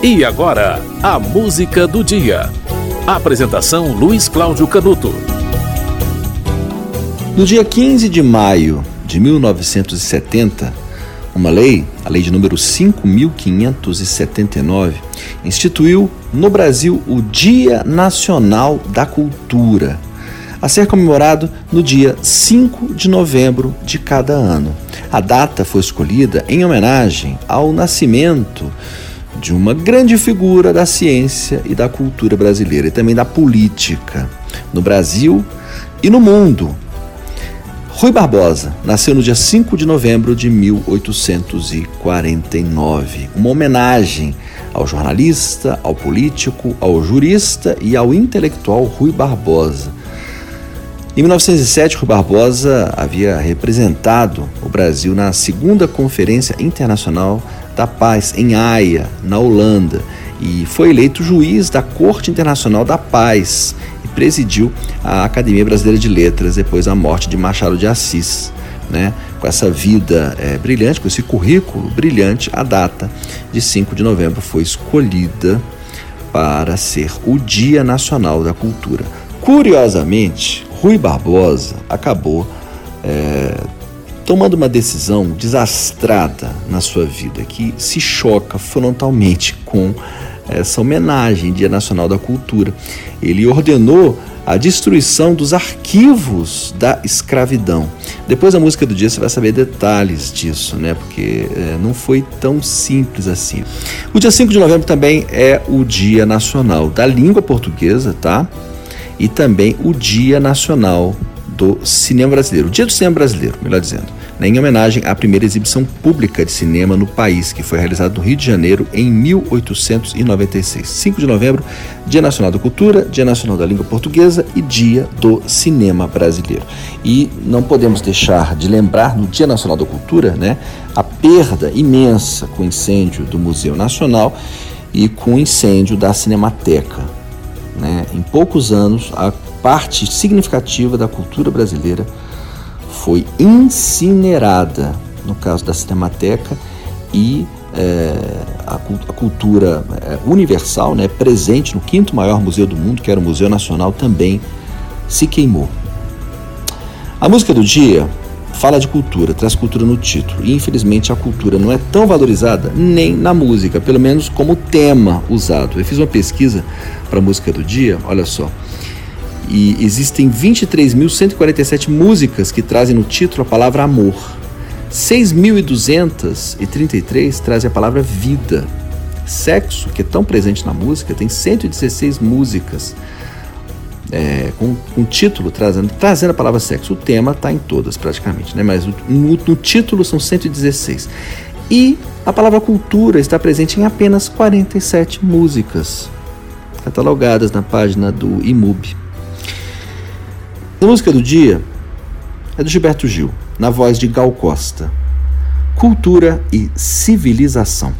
E agora, a música do dia. Apresentação Luiz Cláudio Canuto. No dia 15 de maio de 1970, uma lei, a lei de número 5579, instituiu no Brasil o Dia Nacional da Cultura, a ser comemorado no dia 5 de novembro de cada ano. A data foi escolhida em homenagem ao nascimento de uma grande figura da ciência e da cultura brasileira e também da política no Brasil e no mundo. Rui Barbosa nasceu no dia 5 de novembro de 1849. Uma homenagem ao jornalista, ao político, ao jurista e ao intelectual Rui Barbosa. Em 1907, Rui Barbosa havia representado o Brasil na segunda Conferência Internacional da Paz em Haia, na Holanda, e foi eleito juiz da Corte Internacional da Paz e presidiu a Academia Brasileira de Letras depois da morte de Machado de Assis. Né? Com essa vida é, brilhante, com esse currículo brilhante, a data de 5 de novembro foi escolhida para ser o Dia Nacional da Cultura. Curiosamente, Rui Barbosa acabou é, tomando uma decisão desastrada na sua vida, que se choca frontalmente com essa homenagem, Dia Nacional da Cultura. Ele ordenou a destruição dos arquivos da escravidão. Depois da música do dia você vai saber detalhes disso, né? Porque é, não foi tão simples assim. O dia 5 de novembro também é o Dia Nacional da Língua Portuguesa, tá? E também o Dia Nacional do Cinema Brasileiro, o Dia do Cinema Brasileiro, melhor dizendo, né, em homenagem à primeira exibição pública de cinema no país, que foi realizada no Rio de Janeiro em 1896. 5 de novembro, Dia Nacional da Cultura, Dia Nacional da Língua Portuguesa e Dia do Cinema Brasileiro. E não podemos deixar de lembrar, no Dia Nacional da Cultura, né, a perda imensa com o incêndio do Museu Nacional e com o incêndio da Cinemateca. Né? Em poucos anos, a parte significativa da cultura brasileira foi incinerada, no caso da Cinemateca, e é, a, a, cultura é, universal, né, presente no quinto maior museu do mundo, que era o Museu Nacional, também se queimou. A música do dia fala de cultura, traz cultura no título, e infelizmente a cultura não é tão valorizada nem na música, pelo menos como tema usado. Eu fiz uma pesquisa para a música do dia, olha só. E existem 23.147 músicas que trazem no título a palavra amor. 6.233 trazem a palavra vida. Sexo, que é tão presente na música, tem 116 músicas é, com, com título trazendo, trazendo a palavra sexo. O tema está em todas praticamente, né? mas no, no título são 116. E a palavra cultura está presente em apenas 47 músicas, catalogadas na página do IMUB. A música do dia é do Gilberto Gil, na voz de Gal Costa. Cultura e civilização.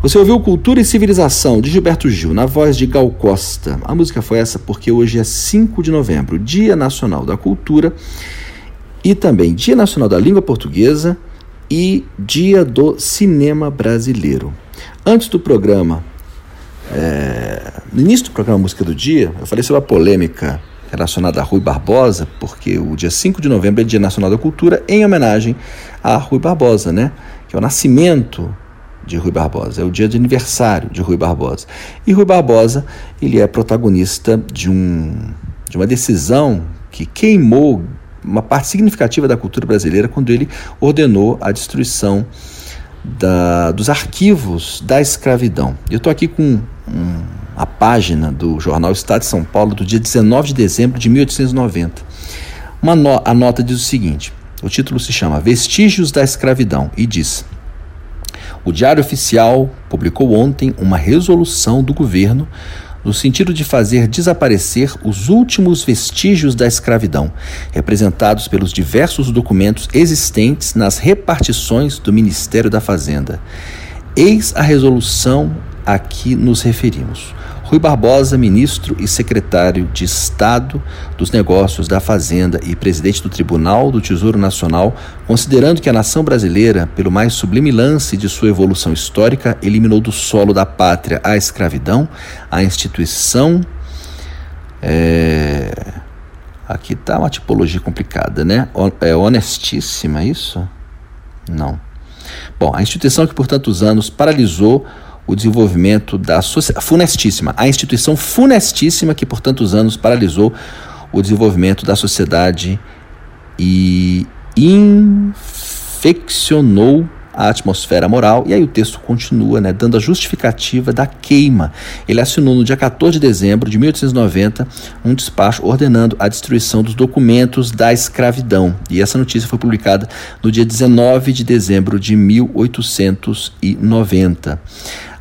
Você ouviu Cultura e Civilização, de Gilberto Gil, na voz de Gal Costa. A música foi essa porque hoje é 5 de novembro, Dia Nacional da Cultura, e também Dia Nacional da Língua Portuguesa e Dia do Cinema Brasileiro. Antes do programa, é, no início do programa Música do Dia, eu falei sobre a polêmica relacionada a Rui Barbosa, porque o dia 5 de novembro é Dia Nacional da Cultura, em homenagem a Rui Barbosa, né? Que é o nascimento de Rui Barbosa, é o dia de aniversário de Rui Barbosa. E Rui Barbosa, ele é protagonista de, um, de uma decisão que queimou uma parte significativa da cultura brasileira quando ele ordenou a destruição da, dos arquivos da escravidão. Eu estou aqui com um, a página do jornal Estado de São Paulo do dia 19 de dezembro de 1890. Uma no, a nota diz o seguinte: o título se chama Vestígios da Escravidão e diz. O Diário Oficial publicou ontem uma resolução do governo no sentido de fazer desaparecer os últimos vestígios da escravidão, representados pelos diversos documentos existentes nas repartições do Ministério da Fazenda. Eis a resolução a que nos referimos. Rui Barbosa, ministro e secretário de Estado dos Negócios da Fazenda e presidente do Tribunal do Tesouro Nacional, considerando que a nação brasileira, pelo mais sublime lance de sua evolução histórica, eliminou do solo da pátria a escravidão, a instituição. É... Aqui está uma tipologia complicada, né? É honestíssima isso? Não. Bom, a instituição que por tantos anos paralisou o desenvolvimento da funestíssima, a instituição funestíssima que por tantos anos paralisou o desenvolvimento da sociedade e infeccionou a atmosfera moral. E aí o texto continua, né, dando a justificativa da queima. Ele assinou no dia 14 de dezembro de 1890 um despacho ordenando a destruição dos documentos da escravidão. E essa notícia foi publicada no dia 19 de dezembro de 1890.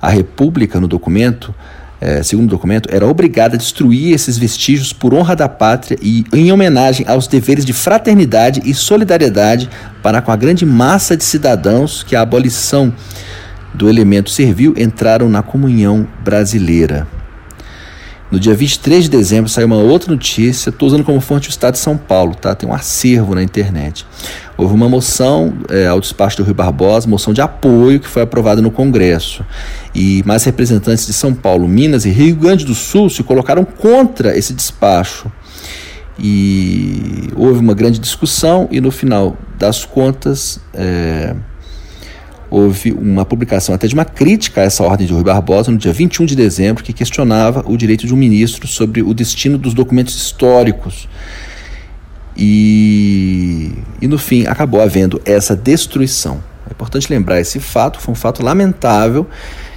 A República, no documento, é, segundo o documento, era obrigada a destruir esses vestígios por honra da pátria e em homenagem aos deveres de fraternidade e solidariedade para com a grande massa de cidadãos que a abolição do elemento servil entraram na comunhão brasileira. No dia 23 de dezembro saiu uma outra notícia, estou usando como fonte o Estado de São Paulo, tá? Tem um acervo na internet. Houve uma moção é, ao despacho do Rio Barbosa, moção de apoio que foi aprovada no Congresso. E mais representantes de São Paulo, Minas e Rio Grande do Sul se colocaram contra esse despacho. E houve uma grande discussão e no final das contas. É, houve uma publicação até de uma crítica a essa ordem de Rui Barbosa no dia 21 de dezembro, que questionava o direito de um ministro sobre o destino dos documentos históricos. E, e no fim acabou havendo essa destruição. É importante lembrar esse fato, foi um fato lamentável,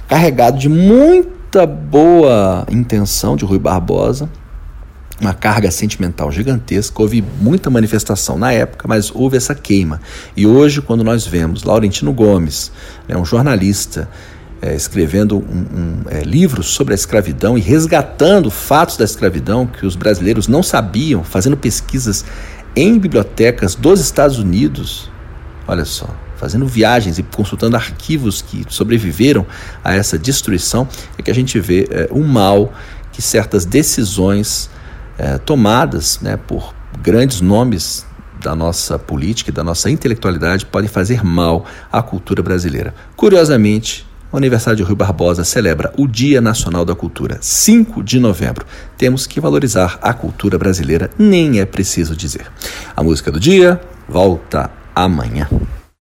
carregado de muita boa intenção de Rui Barbosa, uma carga sentimental gigantesca, houve muita manifestação na época, mas houve essa queima. E hoje, quando nós vemos Laurentino Gomes, né, um jornalista, é, escrevendo um, um é, livro sobre a escravidão e resgatando fatos da escravidão que os brasileiros não sabiam, fazendo pesquisas em bibliotecas dos Estados Unidos, olha só, fazendo viagens e consultando arquivos que sobreviveram a essa destruição, é que a gente vê é, o mal que certas decisões é, tomadas né, por grandes nomes da nossa política e da nossa intelectualidade podem fazer mal à cultura brasileira. Curiosamente, o aniversário de Rui Barbosa celebra o Dia Nacional da Cultura, 5 de novembro. Temos que valorizar a cultura brasileira, nem é preciso dizer. A música do dia volta amanhã.